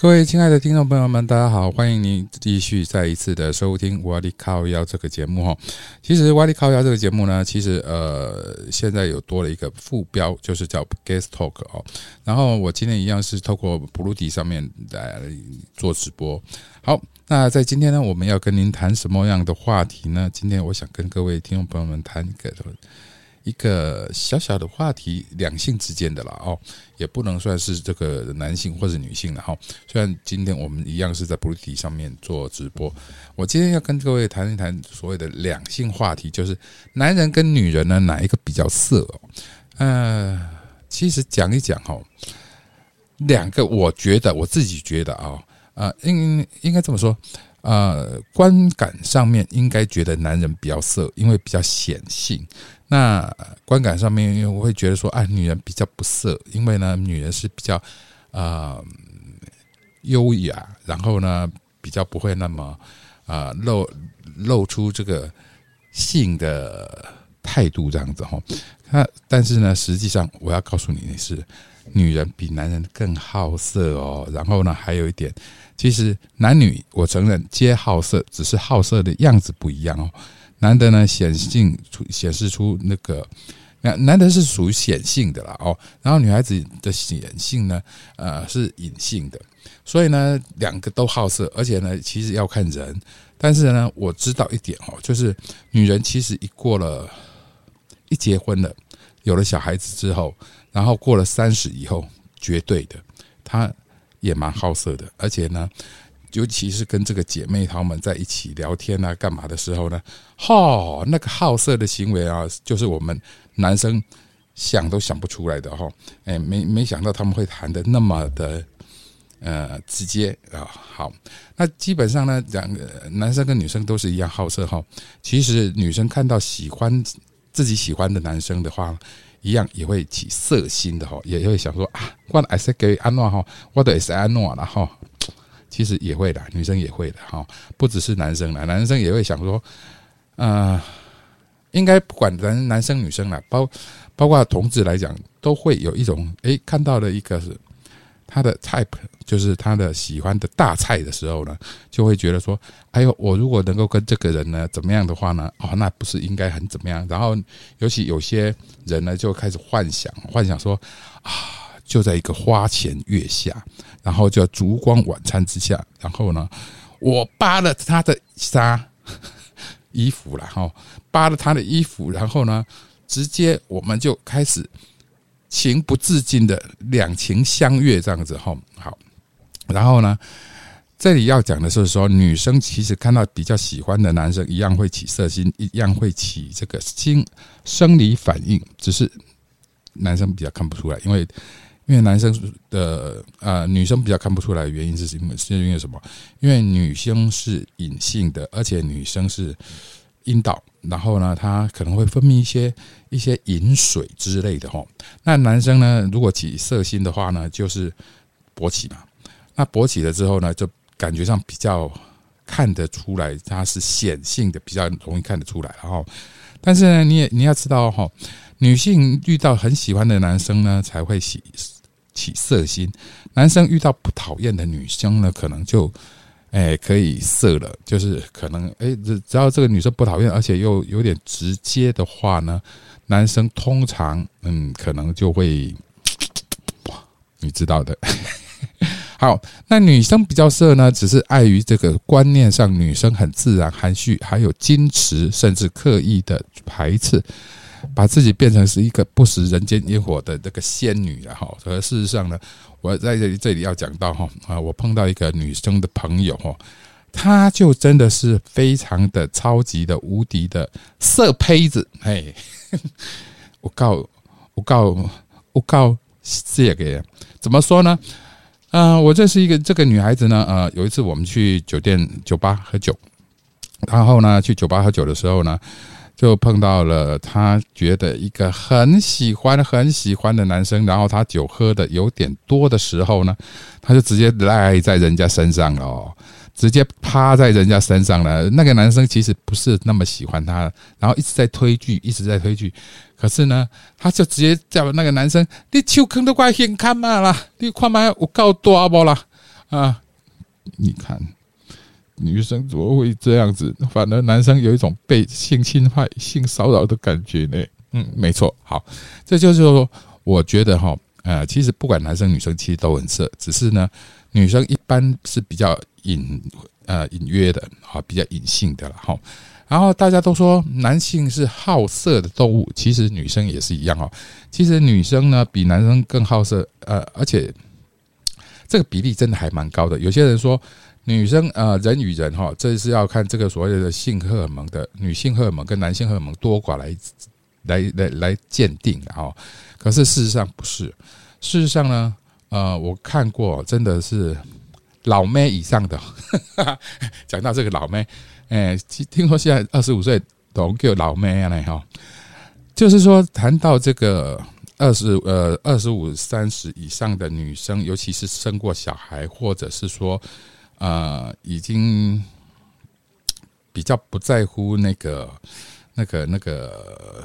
各位亲爱的听众朋友们，大家好，欢迎您继续再一次的收听《瓦力靠腰》这个节目哈。其实《瓦力靠腰》这个节目呢，其实呃现在有多了一个副标，就是叫 Guest Talk 哦。然后我今天一样是透过 Blue 上面来做直播。好，那在今天呢，我们要跟您谈什么样的话题呢？今天我想跟各位听众朋友们谈一个。一个小小的话题，两性之间的啦哦，也不能算是这个男性或者女性了哈。虽然今天我们一样是在 b l u t 上面做直播，我今天要跟各位谈一谈所谓的两性话题，就是男人跟女人呢哪一个比较色哦？呃，其实讲一讲哈，两个我觉得我自己觉得啊啊，应应该这么说。呃，观感上面应该觉得男人比较色，因为比较显性。那观感上面，因为我会觉得说，啊，女人比较不色，因为呢，女人是比较啊优雅，然后呢，比较不会那么啊露露出这个性的态度这样子哈。那但是呢，实际上我要告诉你的是，女人比男人更好色哦。然后呢，还有一点。其实男女，我承认皆好色，只是好色的样子不一样哦。男的呢显性出显示出那个，男男的是属于显性的啦哦，然后女孩子的显性呢，呃是隐性的。所以呢，两个都好色，而且呢，其实要看人。但是呢，我知道一点哦，就是女人其实一过了，一结婚了，有了小孩子之后，然后过了三十以后，绝对的，她。也蛮好色的，而且呢，尤其是跟这个姐妹她们在一起聊天啊、干嘛的时候呢，哈，那个好色的行为啊，就是我们男生想都想不出来的哈。哎，没没想到他们会谈的那么的呃直接啊。好，那基本上呢，两个男生跟女生都是一样好色哈。其实女生看到喜欢自己喜欢的男生的话。一样也会起色心的哈，也会想说啊，我还是给安诺哈，我的也是安诺了哈。其实也会的，女生也会的哈，不只是男生了，男生也会想说，呃，应该不管男男生女生了，包包括同志来讲，都会有一种诶，看到了一个是。他的 type 就是他的喜欢的大菜的时候呢，就会觉得说：“哎呦，我如果能够跟这个人呢怎么样的话呢？哦，那不是应该很怎么样？”然后，尤其有些人呢就开始幻想，幻想说：“啊，就在一个花前月下，然后叫烛光晚餐之下，然后呢，我扒了他的纱衣服了，哈，扒了他的衣服，然后呢，直接我们就开始。”情不自禁的两情相悦这样子哈好，然后呢，这里要讲的是说，女生其实看到比较喜欢的男生，一样会起色心，一样会起这个心生理反应，只是男生比较看不出来，因为因为男生的呃女生比较看不出来原因是什么？是因为什么？因为女生是隐性的，而且女生是。阴道，然后呢，她可能会分泌一些一些饮水之类的哈。那男生呢，如果起色心的话呢，就是勃起嘛。那勃起了之后呢，就感觉上比较看得出来，它是显性的，比较容易看得出来。然后，但是呢，你也你要知道哈，女性遇到很喜欢的男生呢，才会起起色心；男生遇到不讨厌的女生呢，可能就。哎，可以色了，就是可能哎，只只要这个女生不讨厌，而且又有点直接的话呢，男生通常嗯，可能就会，你知道的。好，那女生比较色呢，只是碍于这个观念上，女生很自然含蓄，还有矜持，甚至刻意的排斥。把自己变成是一个不食人间烟火的这个仙女了哈，而事实上呢，我在这里这里要讲到哈啊，我碰到一个女生的朋友哈，她就真的是非常的超级的无敌的色胚子，嘿，我告我告我告这个怎么说呢？啊，我这是一个这个女孩子呢，呃，有一次我们去酒店酒吧喝酒，然后呢，去酒吧喝酒的时候呢。就碰到了他觉得一个很喜欢很喜欢的男生，然后他酒喝的有点多的时候呢，他就直接赖在人家身上了，直接趴在人家身上了。那个男生其实不是那么喜欢他，然后一直在推拒，一直在推拒。可是呢，他就直接叫那个男生：“你手坑都快先看嘛啦，你看嘛有够大不啦？啊，你看，女生怎么会这样子？反而男生有一种被性侵害、性骚扰的感觉呢？嗯，没错。好，这就是说，我觉得哈，呃，其实不管男生女生，其实都很色，只是呢，女生一般是比较隐呃隐约的啊，比较隐性的了哈。然后大家都说男性是好色的动物，其实女生也是一样哦。其实女生呢比男生更好色，呃，而且这个比例真的还蛮高的。有些人说女生呃人与人哈，这是要看这个所谓的性荷尔蒙的女性荷尔蒙跟男性荷尔蒙多寡来来来来鉴定的哈。可是事实上不是，事实上呢，呃，我看过真的是老妹以上的，讲到这个老妹。哎，听说现在二十五岁都叫老妹了哈，就是说谈到这个二十呃二十五三十以上的女生，尤其是生过小孩，或者是说呃已经比较不在乎那个那个那个。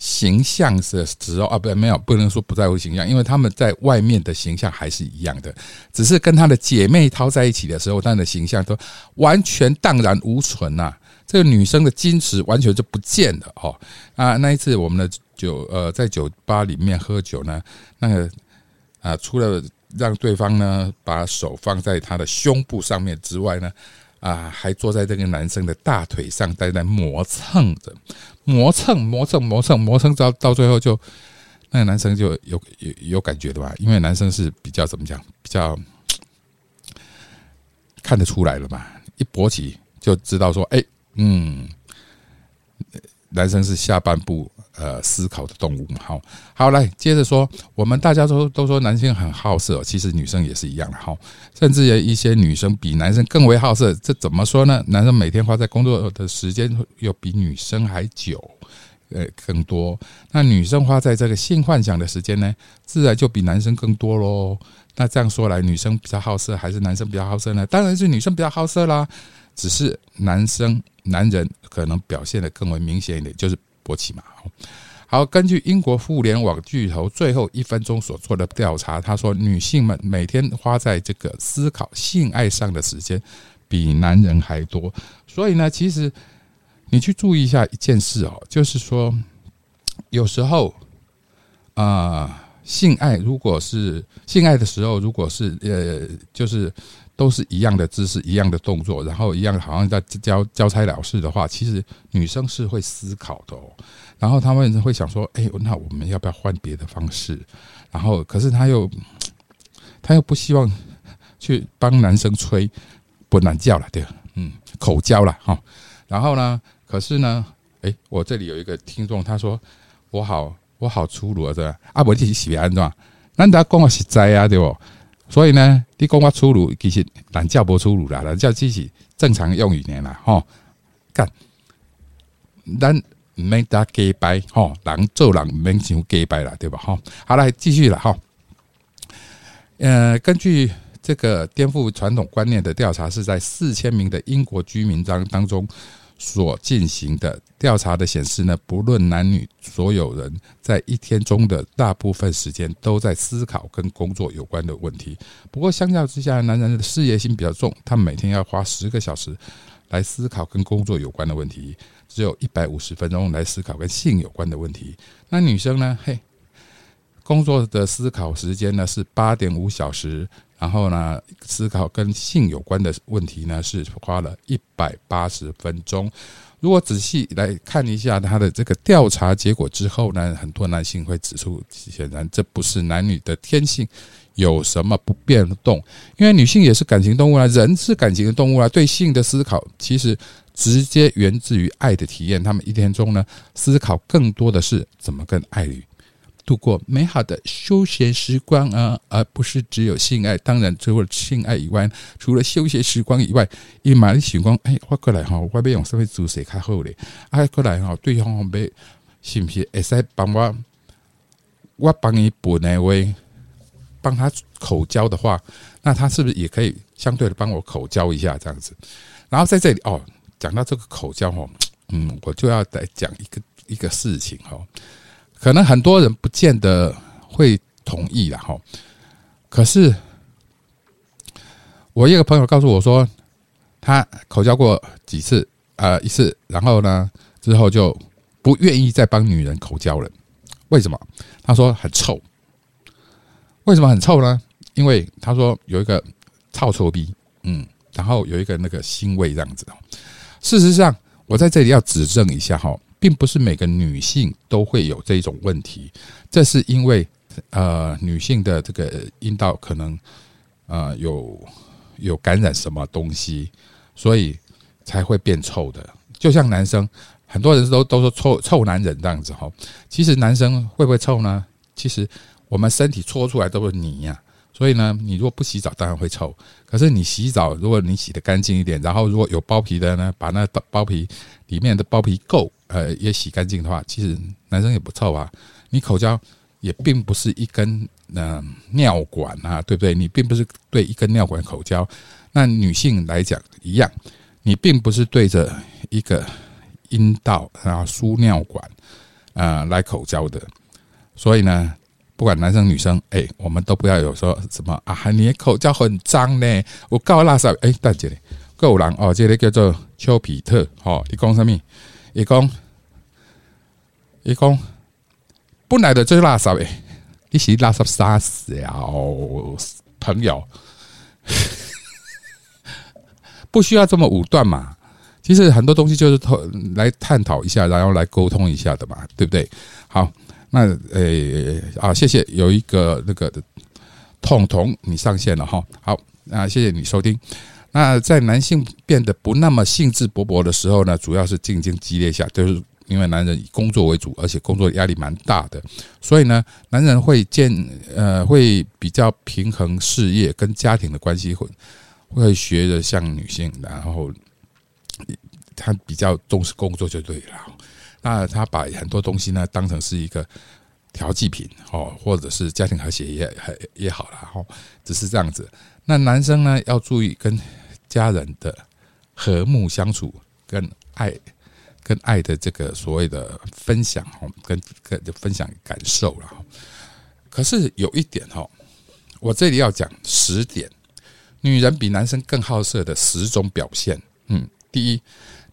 形象是时候啊，不，没有，不能说不在乎形象，因为他们在外面的形象还是一样的，只是跟他的姐妹淘在一起的时候，他的形象都完全荡然无存呐。这个女生的矜持完全就不见了哦。啊，那一次我们的酒呃在酒吧里面喝酒呢，那个啊除了让对方呢把手放在他的胸部上面之外呢。啊，还坐在这个男生的大腿上，在那磨蹭着，磨蹭磨蹭磨蹭磨蹭，到到最后就那个男生就有有有感觉的吧？因为男生是比较怎么讲，比较看得出来了嘛，一勃起就知道说，哎，嗯，男生是下半部。呃，思考的动物，好，好来接着说，我们大家都都说男性很好色，其实女生也是一样的哈，甚至有一些女生比男生更为好色，这怎么说呢？男生每天花在工作的时间又比女生还久，呃，更多。那女生花在这个性幻想的时间呢，自然就比男生更多喽。那这样说来，女生比较好色还是男生比较好色呢？当然是女生比较好色啦，只是男生男人可能表现的更为明显一点，就是。勃起嘛，好，根据英国互联网巨头最后一分钟所做的调查，他说，女性们每天花在这个思考性爱上的时间比男人还多。所以呢，其实你去注意一下一件事哦，就是说，有时候啊，性爱如果是性爱的时候，如果是呃，就是。都是一样的姿势，一样的动作，然后一样好像在交交差了事的话，其实女生是会思考的哦。然后他们会想说：“哎，那我们要不要换别的方式？”然后，可是他又 他又不希望去帮男生吹不难叫了，对，嗯，口交了哈。然后呢，可是呢，哎，我这里有一个听众，他说：“我好，我好粗鲁啊，这啊，我自己喜欢对难道讲我实在啊，对不？”所以呢，你讲我粗鲁，其实懒叫不粗鲁啦，懒叫自己正常用语言啦，吼，干，咱没得假白，吼，人做人免想假白啦，对吧？吼，好来继续了，哈。呃，根据这个颠覆传统观念的调查，是在四千名的英国居民当当中。所进行的调查的显示呢，不论男女，所有人在一天中的大部分时间都在思考跟工作有关的问题。不过相较之下，男人的事业心比较重，他每天要花十个小时来思考跟工作有关的问题，只有一百五十分钟来思考跟性有关的问题。那女生呢？嘿，工作的思考时间呢是八点五小时。然后呢，思考跟性有关的问题呢，是花了一百八十分钟。如果仔细来看一下他的这个调查结果之后呢，很多男性会指出，显然这不是男女的天性有什么不变动，因为女性也是感情动物啊，人是感情的动物啊，对性的思考其实直接源自于爱的体验。他们一天中呢，思考更多的是怎么跟爱侣。度过美好的休闲时光啊，而不是只有性爱。当然，除了性爱以外，除了休闲时光以外，伊玛丽时光，哎，我过来哈，我要用什么姿势较好咧？啊，过来哈，对方要是不是会使帮我？我帮你补那位，帮他口交的话，那他是不是也可以相对的帮我口交一下这样子？然后在这里哦，讲到这个口交哦，嗯，我就要再讲一个一个事情哦。可能很多人不见得会同意了哈，可是我一个朋友告诉我说，他口交过几次，呃，一次，然后呢，之后就不愿意再帮女人口交了。为什么？他说很臭。为什么很臭呢？因为他说有一个臭臭逼，嗯，然后有一个那个腥味这样子。事实上，我在这里要指正一下哈，并不是每个女性都会有这种问题，这是因为呃，女性的这个阴道可能呃有有感染什么东西，所以才会变臭的。就像男生，很多人都都说臭臭男人这样子哈，其实男生会不会臭呢？其实我们身体搓出来都是泥呀。所以呢，你如果不洗澡，当然会臭。可是你洗澡，如果你洗的干净一点，然后如果有包皮的呢，把那包皮里面的包皮垢呃也洗干净的话，其实男生也不臭啊。你口交也并不是一根呃尿管啊，对不对？你并不是对一根尿管口交。那女性来讲一样，你并不是对着一个阴道啊输尿管啊来口交的。所以呢。不管男生女生，哎，我们都不要有说什么啊，你的口交很脏呢。我告拉萨，哎，大姐，够狼哦，这个叫做丘比特，哦，你讲什么？你讲，你讲，本来的就是垃圾诶，你是垃圾杀死哦，朋友，不需要这么武断嘛。其实很多东西就是来探讨一下，然后来沟通一下的嘛，对不对？好。那诶啊，谢谢有一个那个痛痛你上线了哈，好那谢谢你收听。那在男性变得不那么兴致勃勃的时候呢，主要是竞争激烈下，就是因为男人以工作为主，而且工作压力蛮大的，所以呢，男人会建呃会比较平衡事业跟家庭的关系，会会学着像女性，然后他比较重视工作就对了。那他把很多东西呢当成是一个调剂品哦，或者是家庭和谐也也也好了哦，只是这样子。那男生呢要注意跟家人的和睦相处，跟爱跟爱的这个所谓的分享哦，跟跟分享感受了。可是有一点哈，我这里要讲十点，女人比男生更好色的十种表现。嗯，第一，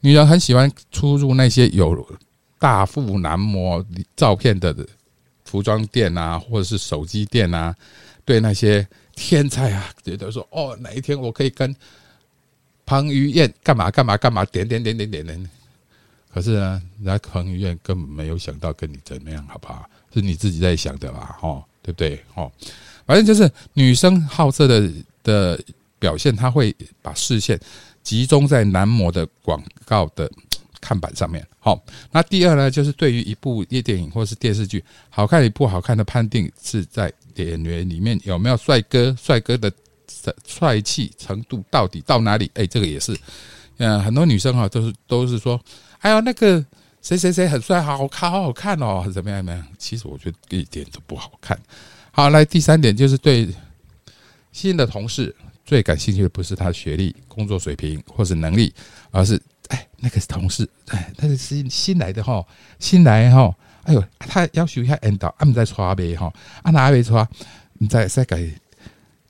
女人很喜欢出入那些有。大腹男模照片的服装店啊，或者是手机店啊，对那些天才啊，觉得说哦，哪一天我可以跟彭于晏干嘛干嘛干嘛，点点点点点点。可是呢，人家彭于晏根本没有想到跟你怎么样，好不好？是你自己在想的吧？哦，对不对？哦，反正就是女生好色的的表现，她会把视线集中在男模的广告的。看板上面，好。那第二呢，就是对于一部夜电影或是电视剧好看与不好看的判定，是在演员里面有没有帅哥，帅哥的帅气程度到底到哪里？哎，这个也是，嗯，很多女生哈都是都是说，哎呀，那个谁谁谁很帅，好看，好好看哦，怎么样怎么样？其实我觉得一点都不好看。好，来第三点就是对新的同事最感兴趣的不是他的学历、工作水平或是能力，而是。哎，那个是同事，哎，那个是新新来的哈，新来哈，哎呦，他要求一下引导，俺们在刷呗哈，啊哪位刷？你在再给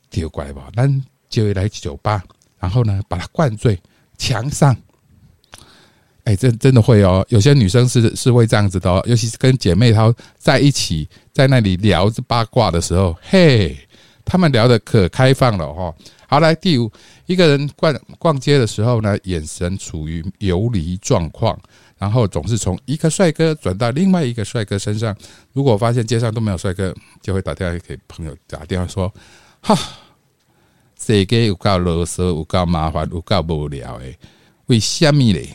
丢过来吧，咱就会来酒吧，然后呢，把他灌醉，墙上，哎，真真的会哦，有些女生是是会这样子的，哦，尤其是跟姐妹她在一起，在那里聊八卦的时候，嘿，她们聊的可开放了哈。好，来第五，一个人逛逛街的时候呢，眼神处于游离状况，然后总是从一个帅哥转到另外一个帅哥身上。如果发现街上都没有帅哥，就会打电话给朋友打电话说：“哈，世界有够啰嗦，有够麻烦，有够无聊诶，为虾米嘞？”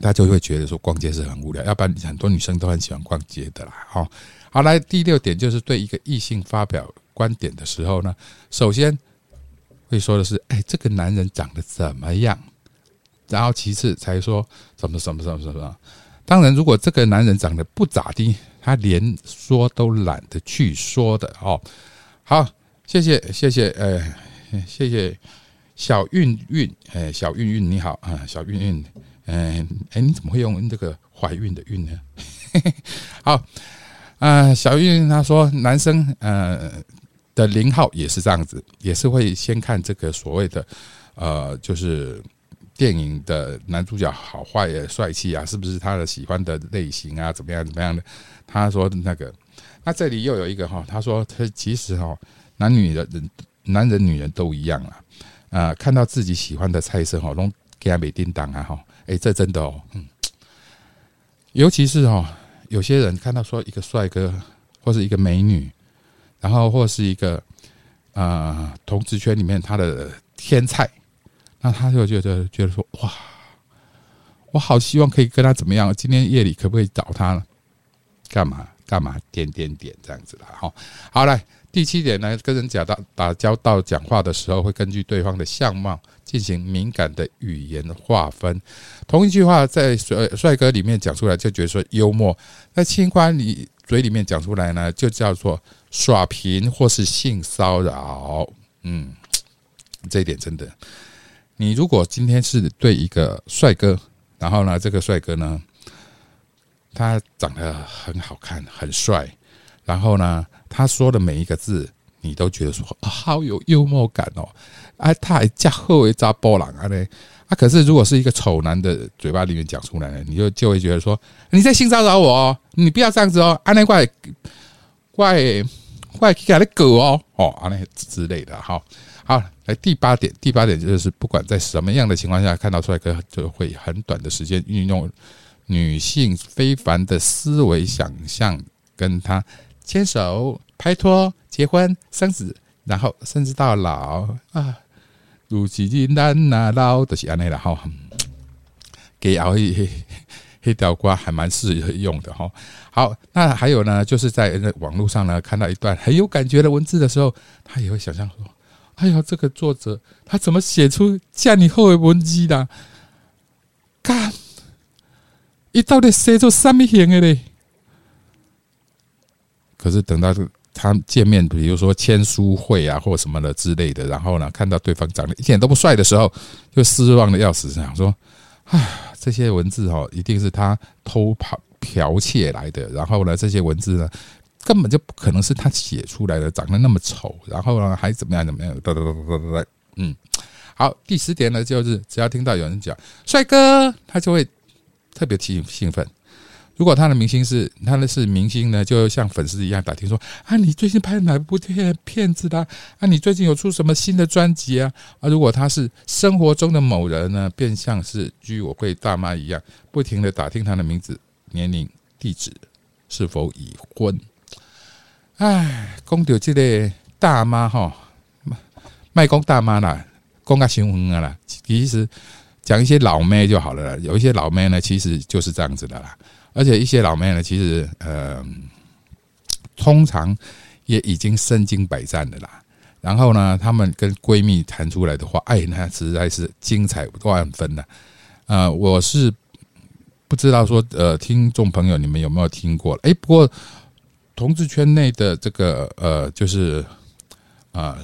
大家就会觉得说逛街是很无聊，要不然很多女生都很喜欢逛街的啦。好，好，来第六点就是对一个异性发表观点的时候呢，首先。会说的是，哎，这个男人长得怎么样？然后其次才说什么什么什么什么。当然，如果这个男人长得不咋地，他连说都懒得去说的哦。好，谢谢谢谢，呃，谢谢小韵韵，哎，小韵韵你好啊，小韵韵，嗯，哎，你怎么会用这个怀孕的孕呢？好啊，小韵她说男生呃。的零号也是这样子，也是会先看这个所谓的呃，就是电影的男主角好坏、帅气啊，是不是他的喜欢的类型啊，怎么样怎么样的？他说那个，那这里又有一个哈，他说他其实哈，男女的人，男人女人都一样啊，啊，看到自己喜欢的菜色哈，弄给他美叮当啊哈，哎，这真的哦，嗯，尤其是哈，有些人看到说一个帅哥或是一个美女。然后或是一个啊，同职圈里面他的天菜，那他就觉得觉得说哇，我好希望可以跟他怎么样？今天夜里可不可以找他呢？干嘛干嘛？点点点这样子的哈。好来，第七点呢，跟人讲到打交道讲话的时候，会根据对方的相貌进行敏感的语言划分。同一句话在帅帅哥里面讲出来，就觉得说幽默；在清官里嘴里面讲出来呢，就叫做。耍贫或是性骚扰，嗯，这一点真的。你如果今天是对一个帅哥，然后呢，这个帅哥呢，他长得很好看，很帅，然后呢，他说的每一个字，你都觉得说好有幽默感哦，啊，他还加厚一扎波浪啊嘞，啊，可是如果是一个丑男的嘴巴里面讲出来，你就就会觉得说你在性骚扰我哦，你不要这样子哦，啊，那怪怪。怪给他的狗哦哦啊那之类的哈好来第八点第八点就是不管在什么样的情况下看到帅哥就会很短的时间运用女性非凡的思维想象跟他牵手拍拖结婚生子然后甚至到老啊如其金难那老就是安内了哈给熬一。黑 条瓜还蛮适用的哈。好，那还有呢，就是在网络上呢看到一段很有感觉的文字的时候，他也会想象说：“哎呀，这个作者他怎么写出这样厚的文字的？干，一到底写出什么型的嘞？”可是等到他见面，比如说签书会啊，或什么的之类的，然后呢，看到对方长得一点都不帅的时候，就失望的要死，想说：“唉。”这些文字哈，一定是他偷跑剽窃来的。然后呢，这些文字呢，根本就不可能是他写出来的，长得那么丑。然后呢，还怎么样怎么样？哒哒哒哒哒哒。嗯，好，第十点呢，就是只要听到有人讲帅哥，他就会特别兴兴奋。如果他的明星是他的是明星呢，就像粉丝一样打听说啊，你最近拍哪部片片子的？啊，你最近有出什么新的专辑啊？啊，如果他是生活中的某人呢，便像是居委会大妈一样，不停的打听他的名字、年龄、地址，是否已婚？唉，讲到这个大妈哈，卖公大妈啦，公个新闻啊啦，其实讲一些老妹就好了啦。有一些老妹呢，其实就是这样子的啦。而且一些老妹呢，其实呃，通常也已经身经百战的啦。然后呢，她们跟闺蜜谈出来的话，哎，那实在是精彩万分的。呃，我是不知道说，呃，听众朋友你们有没有听过？哎，不过同志圈内的这个呃，就是啊，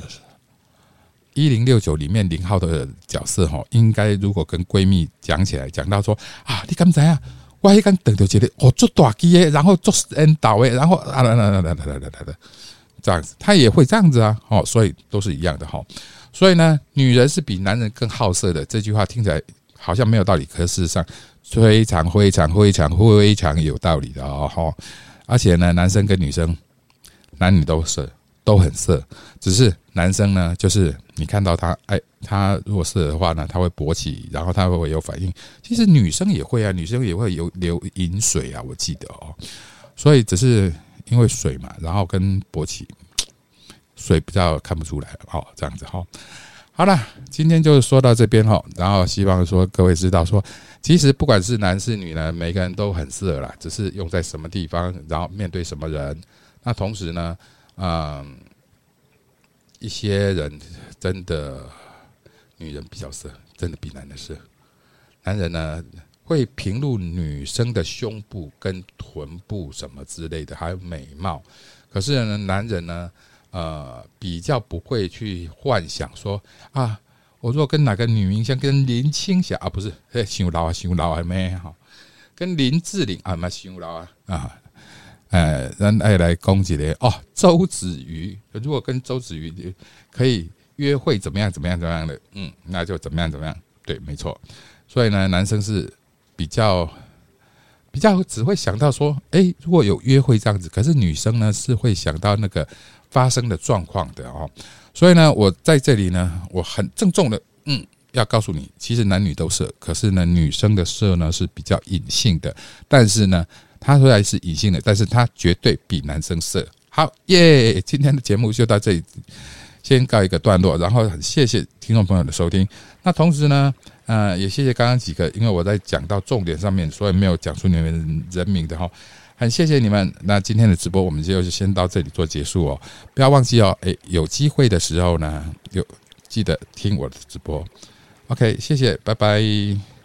一零六九里面零号的角色哈，应该如果跟闺蜜讲起来，讲到说啊，你刚才啊。我一看等到这里，哦，做大机的，然后做 N 导诶，然后啊啦啦啦啦啦啦啦啦，这样子，他也会这样子啊，哦，所以都是一样的哈。所以呢，女人是比男人更好色的。这句话听起来好像没有道理，可事实上非常非常非常非常有道理的哦哈。而且呢，男生跟女生，男女都色。都很色，只是男生呢，就是你看到他，哎，他如果色的话呢，他会勃起，然后他会会有反应。其实女生也会啊，女生也会有流饮水啊，我记得哦。所以只是因为水嘛，然后跟勃起，水比较看不出来哦，这样子哈。好了，今天就说到这边哈，然后希望说各位知道说，其实不管是男是女呢，每个人都很色啦，只是用在什么地方，然后面对什么人。那同时呢？嗯，一些人真的女人比较色，真的比男人色。男人呢会评论女生的胸部跟臀部什么之类的，还有美貌。可是呢，男人呢，呃，比较不会去幻想说啊，我如果跟哪个女明星，跟林青霞啊，不是，哎，想老啊，想老还没好，跟林志玲啊，蛮想老啊啊。呃，人爱来攻击的哦，周子瑜，如果跟周子瑜可以约会怎么样怎么样怎么样的，嗯，那就怎么样怎么样，对，没错。所以呢，男生是比较比较只会想到说，哎，如果有约会这样子，可是女生呢是会想到那个发生的状况的哦。所以呢，我在这里呢，我很郑重的，嗯。要告诉你，其实男女都色，可是呢，女生的色呢是比较隐性的，但是呢，它虽然是隐性的，但是它绝对比男生色。好耶！今天的节目就到这里，先告一个段落，然后很谢谢听众朋友的收听。那同时呢，呃，也谢谢刚刚几个，因为我在讲到重点上面，所以没有讲出你们人名的哈，很谢谢你们。那今天的直播我们就先到这里做结束哦，不要忘记哦，诶，有机会的时候呢，有记得听我的直播。OK，谢谢，拜拜。